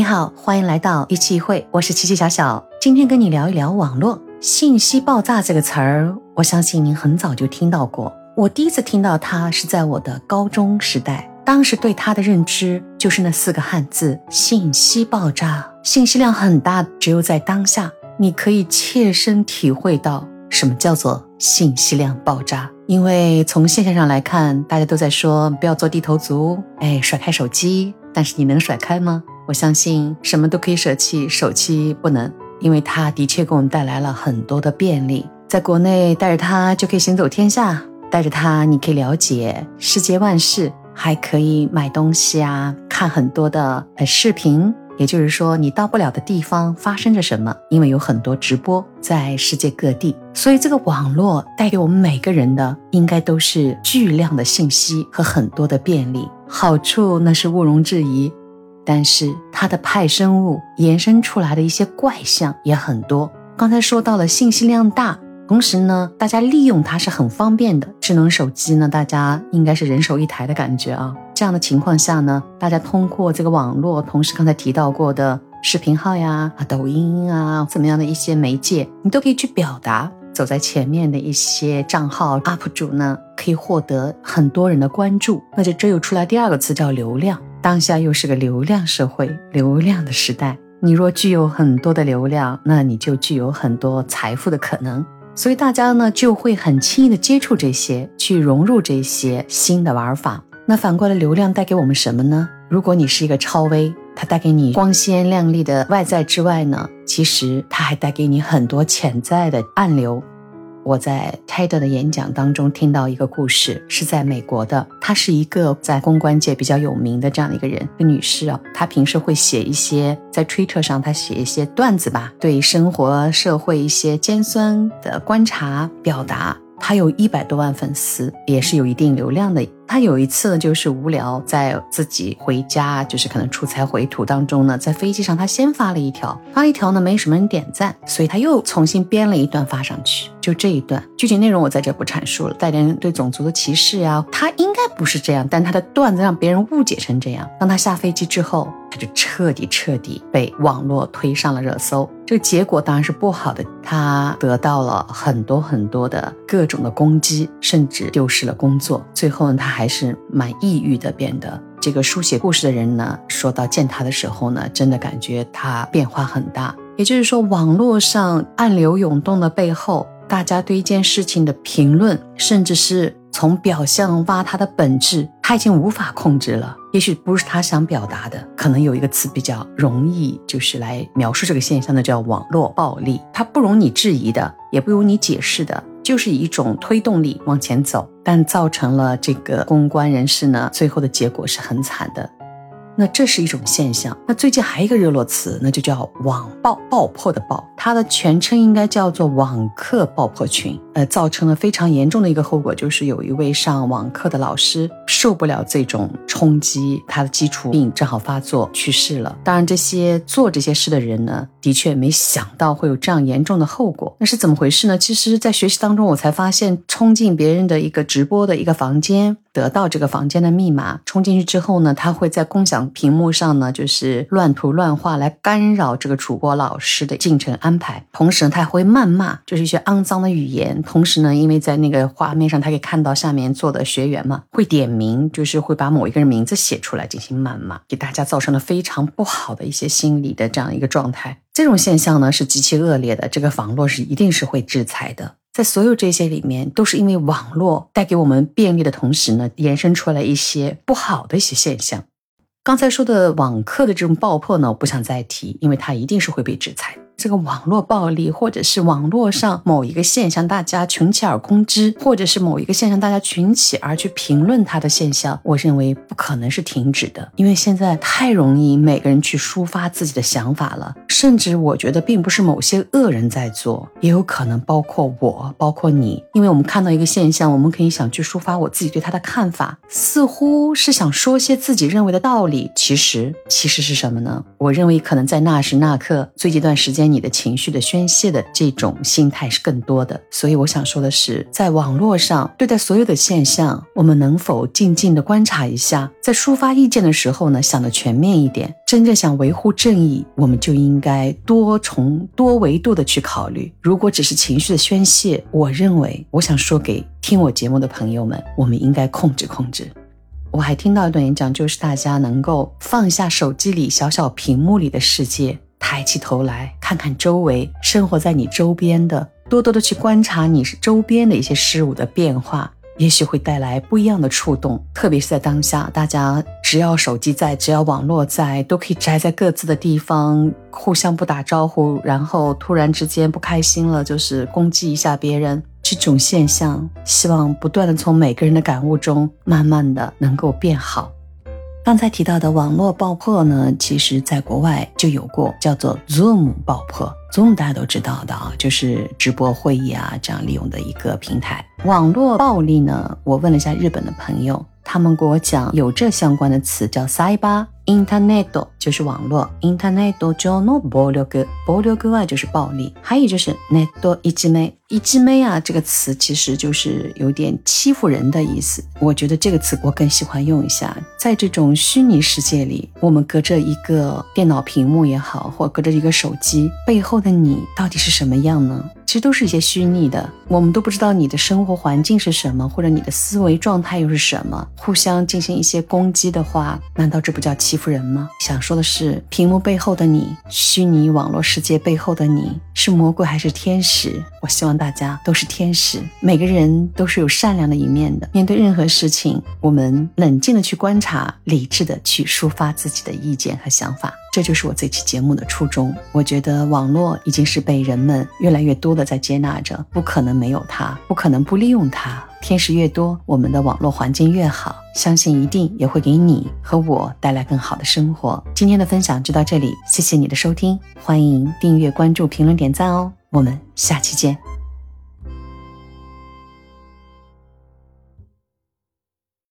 你好，欢迎来到一期一会，我是琪琪小小。今天跟你聊一聊网络信息爆炸这个词儿，我相信您很早就听到过。我第一次听到它是在我的高中时代，当时对它的认知就是那四个汉字：信息爆炸。信息量很大，只有在当下，你可以切身体会到什么叫做信息量爆炸。因为从现象上来看，大家都在说不要做低头族，哎，甩开手机，但是你能甩开吗？我相信什么都可以舍弃，手机不能，因为它的确给我们带来了很多的便利。在国内带着它就可以行走天下，带着它你可以了解世界万事，还可以买东西啊，看很多的呃视频。也就是说，你到不了的地方发生着什么，因为有很多直播在世界各地，所以这个网络带给我们每个人的应该都是巨量的信息和很多的便利，好处那是毋庸置疑。但是它的派生物延伸出来的一些怪象也很多。刚才说到了信息量大，同时呢，大家利用它是很方便的。智能手机呢，大家应该是人手一台的感觉啊。这样的情况下呢，大家通过这个网络，同时刚才提到过的视频号呀、啊抖音啊，怎么样的一些媒介，你都可以去表达。走在前面的一些账号 UP 主呢，可以获得很多人的关注，那就这又出来第二个词叫流量。当下又是个流量社会、流量的时代。你若具有很多的流量，那你就具有很多财富的可能。所以大家呢就会很轻易的接触这些，去融入这些新的玩法。那反过来，流量带给我们什么呢？如果你是一个超微，它带给你光鲜亮丽的外在之外呢，其实它还带给你很多潜在的暗流。我在 TED 的演讲当中听到一个故事，是在美国的。她是一个在公关界比较有名的这样的一个人，一个女士啊。她平时会写一些在 Twitter 上，她写一些段子吧，对生活社会一些尖酸的观察表达。她有一百多万粉丝，也是有一定流量的。他有一次呢就是无聊，在自己回家，就是可能出差回途当中呢，在飞机上他先发了一条，发了一条呢没什么人点赞，所以他又重新编了一段发上去，就这一段具体内容我在这不阐述了，带点对种族的歧视呀，他应该不是这样，但他的段子让别人误解成这样。当他下飞机之后，他就彻底彻底被网络推上了热搜，这个结果当然是不好的，他得到了很多很多的各种的攻击，甚至丢失了工作，最后呢他还。还是蛮抑郁的，变得这个书写故事的人呢，说到见他的时候呢，真的感觉他变化很大。也就是说，网络上暗流涌动的背后，大家对一件事情的评论，甚至是从表象挖他的本质，他已经无法控制了。也许不是他想表达的，可能有一个词比较容易，就是来描述这个现象的，叫网络暴力。它不容你质疑的，也不容你解释的。就是以一种推动力往前走，但造成了这个公关人士呢，最后的结果是很惨的。那这是一种现象。那最近还有一个热络词，那就叫网暴爆破的爆，它的全称应该叫做网课爆破群。呃，造成了非常严重的一个后果，就是有一位上网课的老师受不了这种冲击，他的基础病正好发作去世了。当然，这些做这些事的人呢，的确没想到会有这样严重的后果。那是怎么回事呢？其实，在学习当中，我才发现，冲进别人的一个直播的一个房间。得到这个房间的密码，冲进去之后呢，他会在共享屏幕上呢，就是乱涂乱画来干扰这个主播老师的进程安排。同时呢，他还会谩骂，就是一些肮脏的语言。同时呢，因为在那个画面上，他可以看到下面坐的学员嘛，会点名，就是会把某一个人名字写出来进行谩骂，给大家造成了非常不好的一些心理的这样一个状态。这种现象呢是极其恶劣的，这个网络是一定是会制裁的。在所有这些里面，都是因为网络带给我们便利的同时呢，延伸出来一些不好的一些现象。刚才说的网课的这种爆破呢，我不想再提，因为它一定是会被制裁。这个网络暴力，或者是网络上某一个现象，大家群起而攻之，或者是某一个现象，大家群起而去评论它的现象，我认为不可能是停止的，因为现在太容易每个人去抒发自己的想法了，甚至我觉得并不是某些恶人在做，也有可能包括我，包括你，因为我们看到一个现象，我们可以想去抒发我自己对他的看法，似乎是想说些自己认为的道理，其实其实是什么呢？我认为可能在那时那刻，最近一段时间。你的情绪的宣泄的这种心态是更多的。所以我想说的是，在网络上对待所有的现象，我们能否静静的观察一下，在抒发意见的时候呢，想的全面一点。真正想维护正义，我们就应该多重多维度的去考虑。如果只是情绪的宣泄，我认为，我想说给听我节目的朋友们，我们应该控制控制。我还听到一段演讲，就是大家能够放下手机里小小屏幕里的世界，抬起头来看看周围生活在你周边的，多多的去观察你周边的一些事物的变化。也许会带来不一样的触动，特别是在当下，大家只要手机在，只要网络在，都可以宅在各自的地方，互相不打招呼，然后突然之间不开心了，就是攻击一下别人，这种现象，希望不断的从每个人的感悟中，慢慢的能够变好。刚才提到的网络爆破呢，其实在国外就有过，叫做 Zoom 爆破。Zoom 大家都知道的啊，就是直播会议啊这样利用的一个平台。网络暴力呢，我问了一下日本的朋友，他们给我讲有这相关的词叫 Cyber Internet，就是网络 Internet 上の暴力，暴力外就是暴力，还有就是 Net 一之妹。一枝妹啊，这个词其实就是有点欺负人的意思。我觉得这个词我更喜欢用一下，在这种虚拟世界里，我们隔着一个电脑屏幕也好，或隔着一个手机，背后的你到底是什么样呢？其实都是一些虚拟的，我们都不知道你的生活环境是什么，或者你的思维状态又是什么。互相进行一些攻击的话，难道这不叫欺负人吗？想说的是，屏幕背后的你，虚拟网络世界背后的你，是魔鬼还是天使？我希望大家都是天使，每个人都是有善良的一面的。面对任何事情，我们冷静的去观察，理智的去抒发自己的意见和想法。这就是我这期节目的初衷。我觉得网络已经是被人们越来越多的在接纳着，不可能没有它，不可能不利用它。天使越多，我们的网络环境越好，相信一定也会给你和我带来更好的生活。今天的分享就到这里，谢谢你的收听，欢迎订阅、关注、评论、点赞哦。我们下期见。